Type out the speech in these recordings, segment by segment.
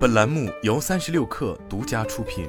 本栏目由三十六氪独家出品。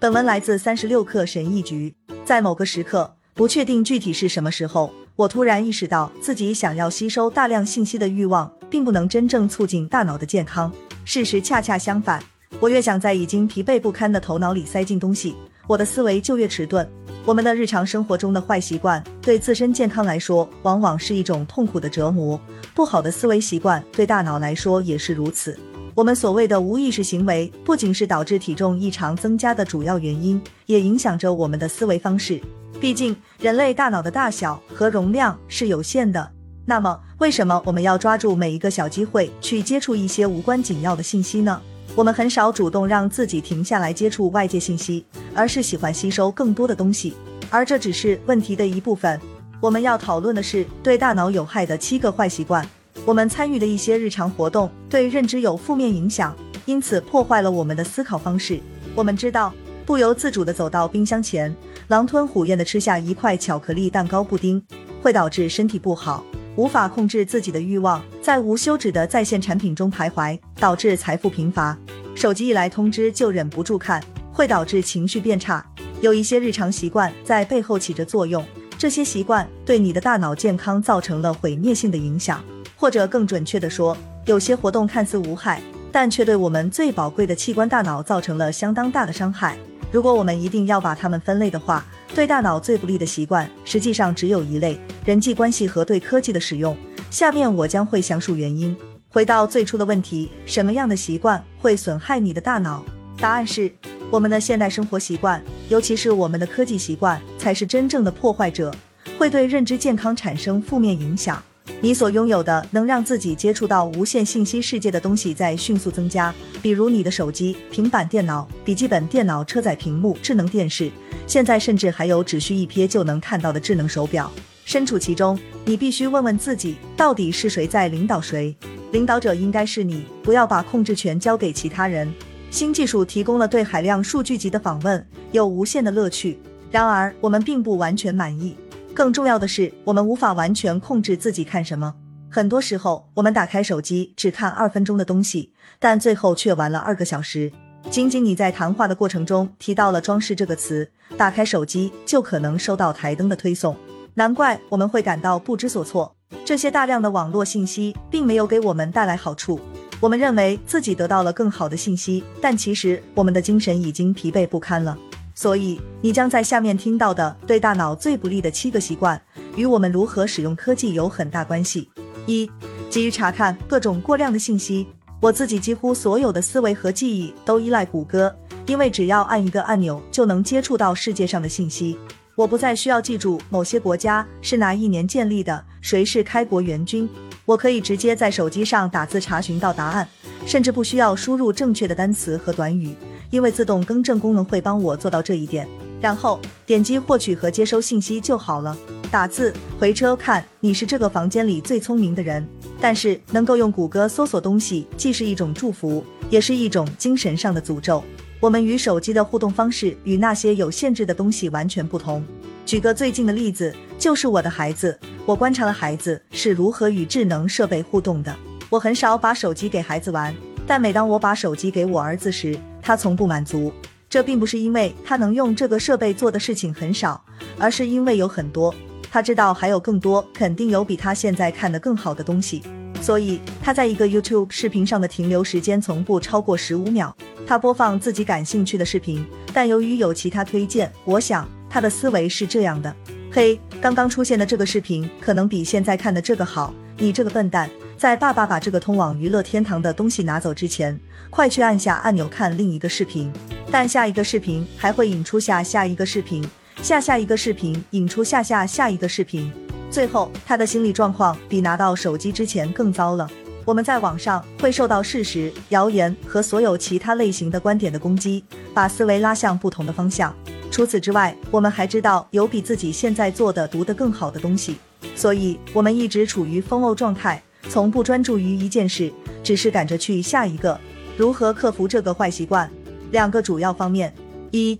本文来自三十六氪神译局。在某个时刻，不确定具体是什么时候，我突然意识到自己想要吸收大量信息的欲望，并不能真正促进大脑的健康。事实恰恰相反，我越想在已经疲惫不堪的头脑里塞进东西，我的思维就越迟钝。我们的日常生活中的坏习惯，对自身健康来说，往往是一种痛苦的折磨。不好的思维习惯对大脑来说也是如此。我们所谓的无意识行为，不仅是导致体重异常增加的主要原因，也影响着我们的思维方式。毕竟，人类大脑的大小和容量是有限的。那么，为什么我们要抓住每一个小机会去接触一些无关紧要的信息呢？我们很少主动让自己停下来接触外界信息，而是喜欢吸收更多的东西，而这只是问题的一部分。我们要讨论的是对大脑有害的七个坏习惯。我们参与的一些日常活动对认知有负面影响，因此破坏了我们的思考方式。我们知道，不由自主地走到冰箱前，狼吞虎咽地吃下一块巧克力蛋糕布丁，会导致身体不好。无法控制自己的欲望，在无休止的在线产品中徘徊，导致财富贫乏。手机一来通知就忍不住看，会导致情绪变差。有一些日常习惯在背后起着作用，这些习惯对你的大脑健康造成了毁灭性的影响，或者更准确的说，有些活动看似无害，但却对我们最宝贵的器官大脑造成了相当大的伤害。如果我们一定要把它们分类的话，对大脑最不利的习惯，实际上只有一类：人际关系和对科技的使用。下面我将会详述原因。回到最初的问题，什么样的习惯会损害你的大脑？答案是，我们的现代生活习惯，尤其是我们的科技习惯，才是真正的破坏者，会对认知健康产生负面影响。你所拥有的能让自己接触到无限信息世界的东西在迅速增加，比如你的手机、平板电脑、笔记本电脑、车载屏幕、智能电视。现在甚至还有只需一瞥就能看到的智能手表。身处其中，你必须问问自己，到底是谁在领导谁？领导者应该是你，不要把控制权交给其他人。新技术提供了对海量数据集的访问，有无限的乐趣。然而，我们并不完全满意。更重要的是，我们无法完全控制自己看什么。很多时候，我们打开手机只看二分钟的东西，但最后却玩了二个小时。仅仅你在谈话的过程中提到了“装饰”这个词，打开手机就可能收到台灯的推送。难怪我们会感到不知所措。这些大量的网络信息并没有给我们带来好处。我们认为自己得到了更好的信息，但其实我们的精神已经疲惫不堪了。所以，你将在下面听到的对大脑最不利的七个习惯，与我们如何使用科技有很大关系。一、急于查看各种过量的信息。我自己几乎所有的思维和记忆都依赖谷歌，因为只要按一个按钮就能接触到世界上的信息。我不再需要记住某些国家是哪一年建立的，谁是开国元勋。我可以直接在手机上打字查询到答案，甚至不需要输入正确的单词和短语，因为自动更正功能会帮我做到这一点。然后点击获取和接收信息就好了。打字回车看，你是这个房间里最聪明的人。但是能够用谷歌搜索东西，既是一种祝福，也是一种精神上的诅咒。我们与手机的互动方式与那些有限制的东西完全不同。举个最近的例子，就是我的孩子。我观察了孩子是如何与智能设备互动的。我很少把手机给孩子玩，但每当我把手机给我儿子时，他从不满足。这并不是因为他能用这个设备做的事情很少，而是因为有很多。他知道还有更多，肯定有比他现在看的更好的东西，所以他在一个 YouTube 视频上的停留时间从不超过十五秒。他播放自己感兴趣的视频，但由于有其他推荐，我想他的思维是这样的：嘿，刚刚出现的这个视频可能比现在看的这个好。你这个笨蛋，在爸爸把这个通往娱乐天堂的东西拿走之前，快去按下按钮看另一个视频。但下一个视频还会引出下下一个视频。下下一个视频引出下下下一个视频，最后他的心理状况比拿到手机之前更糟了。我们在网上会受到事实、谣言和所有其他类型的观点的攻击，把思维拉向不同的方向。除此之外，我们还知道有比自己现在做的读得更好的东西，所以我们一直处于疯欧状态，从不专注于一件事，只是赶着去下一个。如何克服这个坏习惯？两个主要方面：一。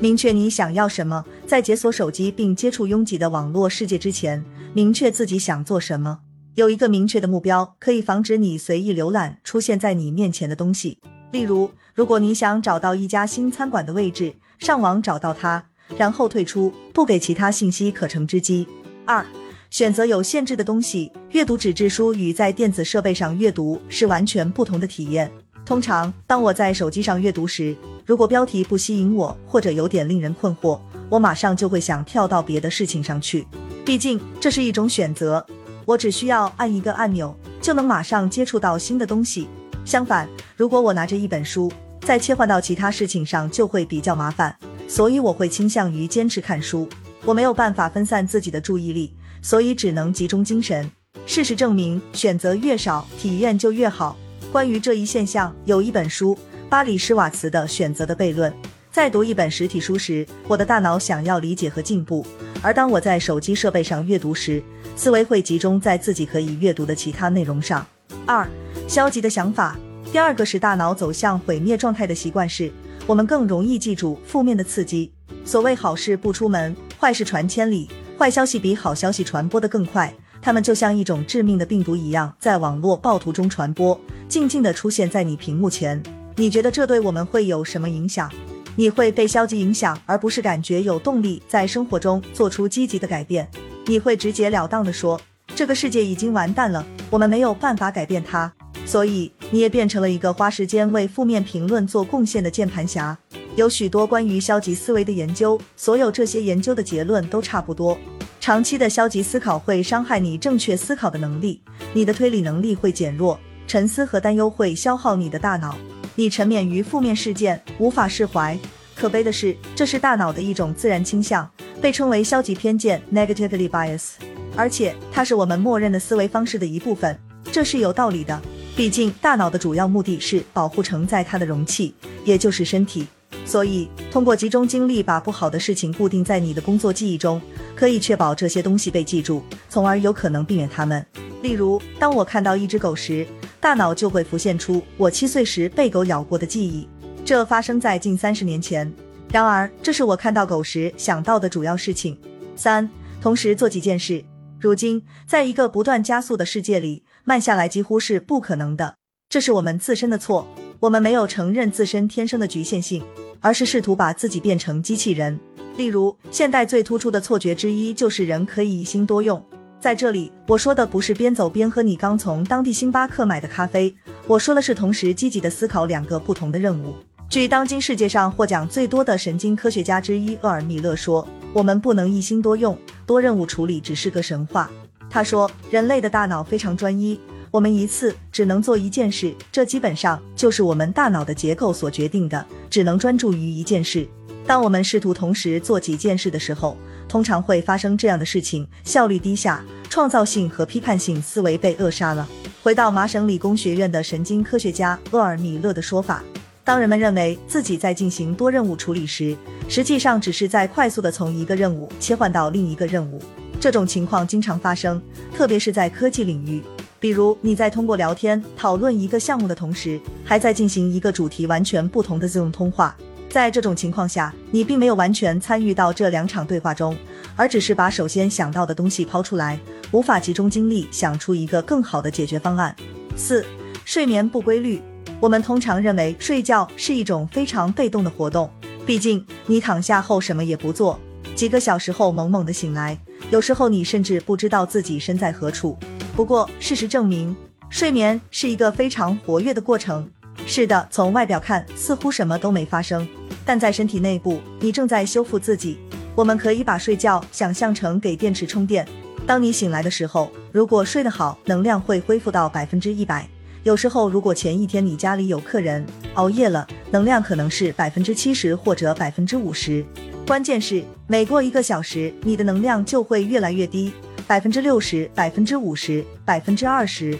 明确你想要什么，在解锁手机并接触拥挤的网络世界之前，明确自己想做什么。有一个明确的目标，可以防止你随意浏览出现在你面前的东西。例如，如果你想找到一家新餐馆的位置，上网找到它，然后退出，不给其他信息可乘之机。二、选择有限制的东西。阅读纸质书与在电子设备上阅读是完全不同的体验。通常，当我在手机上阅读时，如果标题不吸引我，或者有点令人困惑，我马上就会想跳到别的事情上去。毕竟，这是一种选择。我只需要按一个按钮，就能马上接触到新的东西。相反，如果我拿着一本书，再切换到其他事情上就会比较麻烦。所以我会倾向于坚持看书。我没有办法分散自己的注意力，所以只能集中精神。事实证明，选择越少，体验就越好。关于这一现象，有一本书《巴里施瓦茨的选择的悖论》。在读一本实体书时，我的大脑想要理解和进步；而当我在手机设备上阅读时，思维会集中在自己可以阅读的其他内容上。二、消极的想法。第二个使大脑走向毁灭状态的习惯是，我们更容易记住负面的刺激。所谓好事不出门，坏事传千里。坏消息比好消息传播的更快，它们就像一种致命的病毒一样，在网络暴徒中传播，静静地出现在你屏幕前。你觉得这对我们会有什么影响？你会被消极影响，而不是感觉有动力在生活中做出积极的改变。你会直截了当地说：“这个世界已经完蛋了，我们没有办法改变它。”所以你也变成了一个花时间为负面评论做贡献的键盘侠。有许多关于消极思维的研究，所有这些研究的结论都差不多。长期的消极思考会伤害你正确思考的能力，你的推理能力会减弱，沉思和担忧会消耗你的大脑，你沉湎于负面事件，无法释怀。可悲的是，这是大脑的一种自然倾向，被称为消极偏见 （negatively bias），而且它是我们默认的思维方式的一部分。这是有道理的，毕竟大脑的主要目的是保护承载它的容器，也就是身体。所以，通过集中精力把不好的事情固定在你的工作记忆中，可以确保这些东西被记住，从而有可能避免它们。例如，当我看到一只狗时，大脑就会浮现出我七岁时被狗咬过的记忆。这发生在近三十年前，然而这是我看到狗时想到的主要事情。三，同时做几件事。如今，在一个不断加速的世界里，慢下来几乎是不可能的。这是我们自身的错，我们没有承认自身天生的局限性，而是试图把自己变成机器人。例如，现代最突出的错觉之一就是人可以一心多用。在这里，我说的不是边走边喝你刚从当地星巴克买的咖啡，我说的是同时积极的思考两个不同的任务。据当今世界上获奖最多的神经科学家之一厄尔米勒说：“我们不能一心多用，多任务处理只是个神话。”他说：“人类的大脑非常专一，我们一次只能做一件事，这基本上就是我们大脑的结构所决定的，只能专注于一件事。当我们试图同时做几件事的时候，通常会发生这样的事情：效率低下，创造性和批判性思维被扼杀了。”回到麻省理工学院的神经科学家厄尔米勒的说法。当人们认为自己在进行多任务处理时，实际上只是在快速的从一个任务切换到另一个任务。这种情况经常发生，特别是在科技领域。比如你在通过聊天讨论一个项目的同时，还在进行一个主题完全不同的自动通话。在这种情况下，你并没有完全参与到这两场对话中，而只是把首先想到的东西抛出来，无法集中精力想出一个更好的解决方案。四、睡眠不规律。我们通常认为睡觉是一种非常被动的活动，毕竟你躺下后什么也不做，几个小时后猛猛的醒来，有时候你甚至不知道自己身在何处。不过事实证明，睡眠是一个非常活跃的过程。是的，从外表看似乎什么都没发生，但在身体内部，你正在修复自己。我们可以把睡觉想象成给电池充电。当你醒来的时候，如果睡得好，能量会恢复到百分之一百。有时候，如果前一天你家里有客人熬夜了，能量可能是百分之七十或者百分之五十。关键是每过一个小时，你的能量就会越来越低，百分之六十、百分之五十、百分之二十。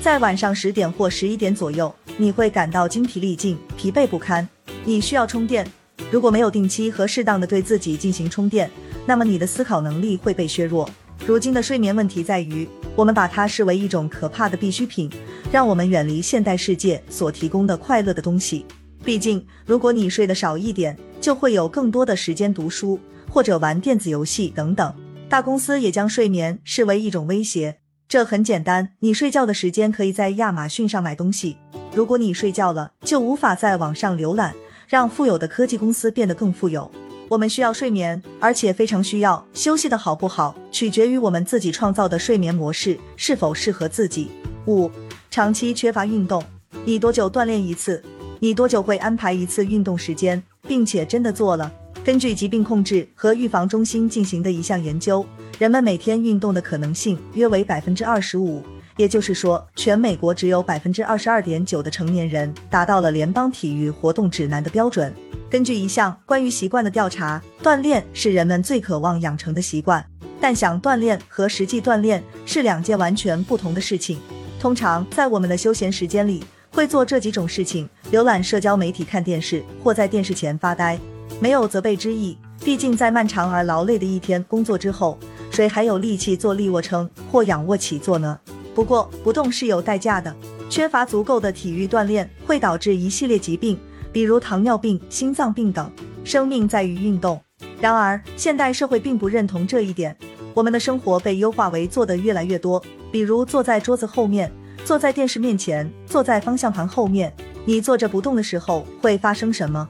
在晚上十点或十一点左右，你会感到精疲力尽、疲惫不堪，你需要充电。如果没有定期和适当的对自己进行充电，那么你的思考能力会被削弱。如今的睡眠问题在于，我们把它视为一种可怕的必需品，让我们远离现代世界所提供的快乐的东西。毕竟，如果你睡得少一点，就会有更多的时间读书或者玩电子游戏等等。大公司也将睡眠视为一种威胁。这很简单，你睡觉的时间可以在亚马逊上买东西。如果你睡觉了，就无法在网上浏览，让富有的科技公司变得更富有。我们需要睡眠，而且非常需要休息的好不好，取决于我们自己创造的睡眠模式是否适合自己。五、长期缺乏运动，你多久锻炼一次？你多久会安排一次运动时间，并且真的做了？根据疾病控制和预防中心进行的一项研究，人们每天运动的可能性约为百分之二十五，也就是说，全美国只有百分之二十二点九的成年人达到了联邦体育活动指南的标准。根据一项关于习惯的调查，锻炼是人们最渴望养成的习惯，但想锻炼和实际锻炼是两件完全不同的事情。通常在我们的休闲时间里，会做这几种事情：浏览社交媒体、看电视，或在电视前发呆。没有责备之意，毕竟在漫长而劳累的一天工作之后，谁还有力气做立卧撑或仰卧起坐呢？不过不动是有代价的，缺乏足够的体育锻炼会导致一系列疾病，比如糖尿病、心脏病等。生命在于运动。然而，现代社会并不认同这一点。我们的生活被优化为做的越来越多，比如坐在桌子后面，坐在电视面前，坐在方向盘后面。你坐着不动的时候会发生什么？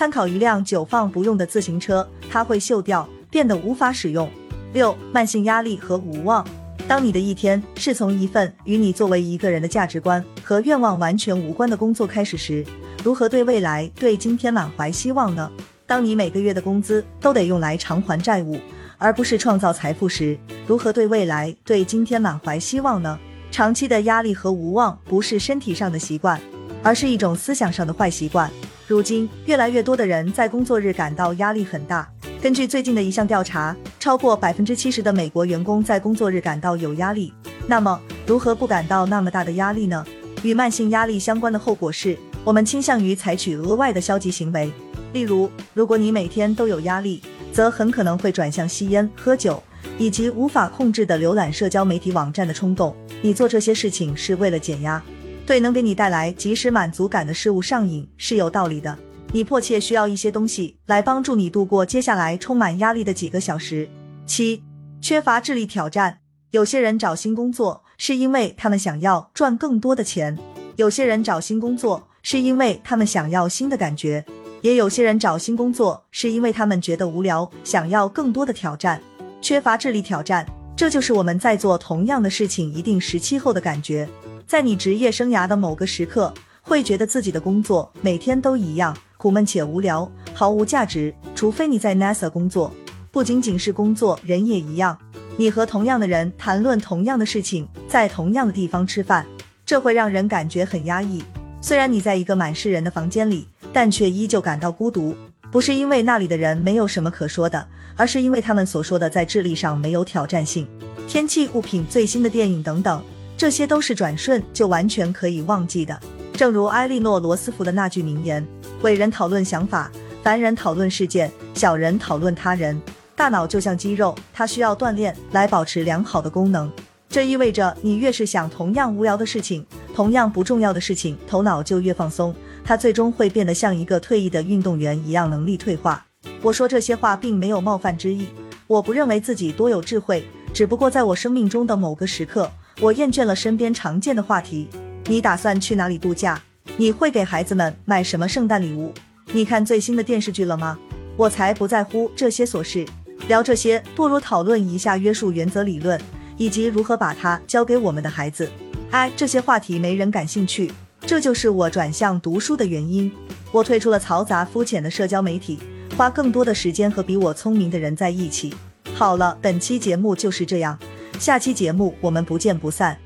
参考一辆久放不用的自行车，它会锈掉，变得无法使用。六、慢性压力和无望。当你的一天是从一份与你作为一个人的价值观和愿望完全无关的工作开始时，如何对未来、对今天满怀希望呢？当你每个月的工资都得用来偿还债务，而不是创造财富时，如何对未来、对今天满怀希望呢？长期的压力和无望不是身体上的习惯，而是一种思想上的坏习惯。如今，越来越多的人在工作日感到压力很大。根据最近的一项调查，超过百分之七十的美国员工在工作日感到有压力。那么，如何不感到那么大的压力呢？与慢性压力相关的后果是，我们倾向于采取额外的消极行为。例如，如果你每天都有压力，则很可能会转向吸烟、喝酒，以及无法控制的浏览社交媒体网站的冲动。你做这些事情是为了减压。对能给你带来即时满足感的事物上瘾是有道理的。你迫切需要一些东西来帮助你度过接下来充满压力的几个小时。七、缺乏智力挑战。有些人找新工作是因为他们想要赚更多的钱；有些人找新工作是因为他们想要新的感觉；也有些人找新工作是因为他们觉得无聊，想要更多的挑战。缺乏智力挑战，这就是我们在做同样的事情一定时期后的感觉。在你职业生涯的某个时刻，会觉得自己的工作每天都一样，苦闷且无聊，毫无价值。除非你在 NASA 工作，不仅仅是工作，人也一样。你和同样的人谈论同样的事情，在同样的地方吃饭，这会让人感觉很压抑。虽然你在一个满是人的房间里，但却依旧感到孤独。不是因为那里的人没有什么可说的，而是因为他们所说的在智力上没有挑战性。天气、物品、最新的电影等等。这些都是转瞬就完全可以忘记的。正如埃莉诺·罗斯福的那句名言：“伟人讨论想法，凡人讨论事件，小人讨论他人。”大脑就像肌肉，它需要锻炼来保持良好的功能。这意味着，你越是想同样无聊的事情，同样不重要的事情，头脑就越放松，它最终会变得像一个退役的运动员一样，能力退化。我说这些话并没有冒犯之意，我不认为自己多有智慧，只不过在我生命中的某个时刻。我厌倦了身边常见的话题。你打算去哪里度假？你会给孩子们买什么圣诞礼物？你看最新的电视剧了吗？我才不在乎这些琐事。聊这些不如讨论一下约束原则理论，以及如何把它教给我们的孩子。哎，这些话题没人感兴趣。这就是我转向读书的原因。我退出了嘈杂肤浅的社交媒体，花更多的时间和比我聪明的人在一起。好了，本期节目就是这样。下期节目我们不见不散。